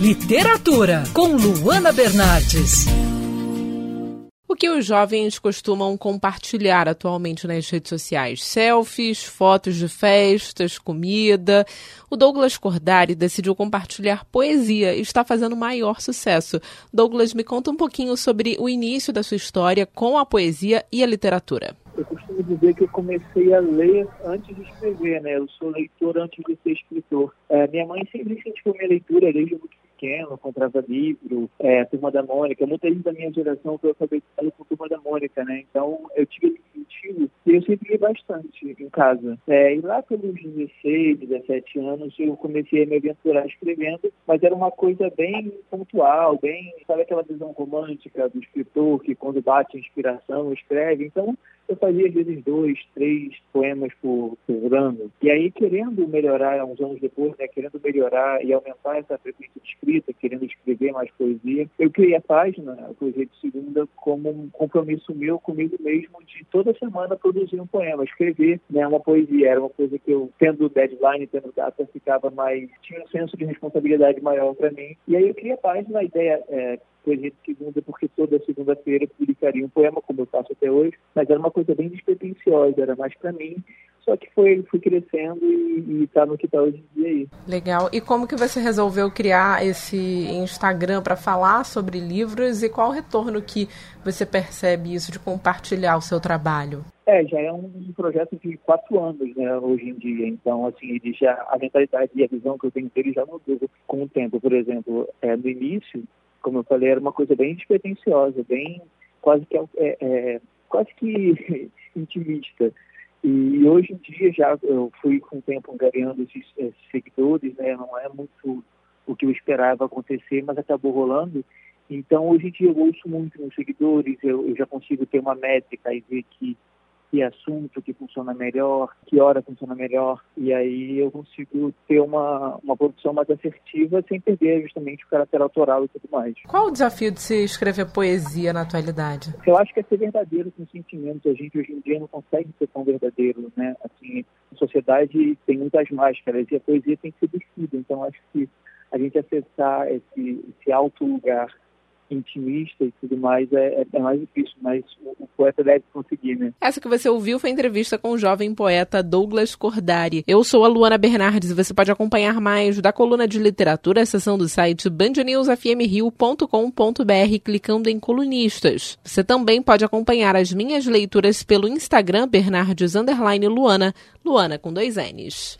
Literatura, com Luana Bernardes. O que os jovens costumam compartilhar atualmente nas redes sociais? Selfies, fotos de festas, comida. O Douglas Cordari decidiu compartilhar poesia e está fazendo maior sucesso. Douglas, me conta um pouquinho sobre o início da sua história com a poesia e a literatura. Eu costumo dizer que eu comecei a ler antes de escrever, né? Eu sou leitor antes de ser escritor. É, minha mãe sempre incentivou minha leitura desde muito pequeno, comprava livro, é, Turma da Mônica. Muita gente da minha geração foi alfabetizada com Turma da Mônica, né? Então eu tive esse sentido e eu sempre li bastante em casa. É, e lá pelos 16, 17 anos eu comecei a me aventurar escrevendo, mas era uma coisa bem pontual, bem, sabe aquela visão romântica do escritor que quando bate inspiração escreve. Então eu fazia às vezes dois, três poemas por, por ano. E aí, querendo melhorar, uns anos depois, né, querendo melhorar e aumentar essa frequência de escrita, querendo escrever mais poesia, eu criei a página, a Poesia de Segunda, como um compromisso meu comigo mesmo de toda semana produzir um poema, escrever né, uma poesia. Era uma coisa que eu, tendo deadline, tendo data, ficava mais. tinha um senso de responsabilidade maior para mim. E aí eu criei a página, a ideia é Poesia de Segunda, porque toda segunda-feira publicaria um poema, como eu faço até hoje, mas era uma coisa bem despretensiosa, era mais para mim. Só que foi, fui crescendo e está no que está hoje em dia aí. Legal. E como que você resolveu criar esse Instagram para falar sobre livros e qual o retorno que você percebe isso de compartilhar o seu trabalho? É, já é um projeto de quatro anos, né, hoje em dia. Então, assim, ele já, a mentalidade e a visão que eu tenho dele já mudou com o tempo. Por exemplo, é, no início, como eu falei, era uma coisa bem despretensiosa, bem quase que é, é, quase que intimista. E hoje em dia já eu fui com o tempo ganhando esses, esses, seguidores, né? Não é muito o que eu esperava acontecer, mas acabou rolando. Então hoje em dia eu ouço muito meus seguidores, eu, eu já consigo ter uma métrica e ver que que assunto que funciona melhor, que hora funciona melhor, e aí eu consigo ter uma, uma produção mais assertiva sem perder justamente o caráter autoral e tudo mais. Qual o desafio de se escrever poesia na atualidade? Eu acho que é ser verdadeiro com sentimentos. A gente hoje em dia não consegue ser tão verdadeiro, né? Assim, a sociedade tem muitas máscaras e a poesia tem que ser vestida. Então acho que a gente acessar esse, esse alto lugar intimista e tudo mais é, é mais difícil, mas o, o, poeta deve conseguir, né? Essa que você ouviu foi entrevista com o jovem poeta Douglas Cordari. Eu sou a Luana Bernardes e você pode acompanhar mais da coluna de literatura, seção do site bandnewsfmrio.com.br clicando em colunistas. Você também pode acompanhar as minhas leituras pelo Instagram Bernardes Luana, Luana com dois N's.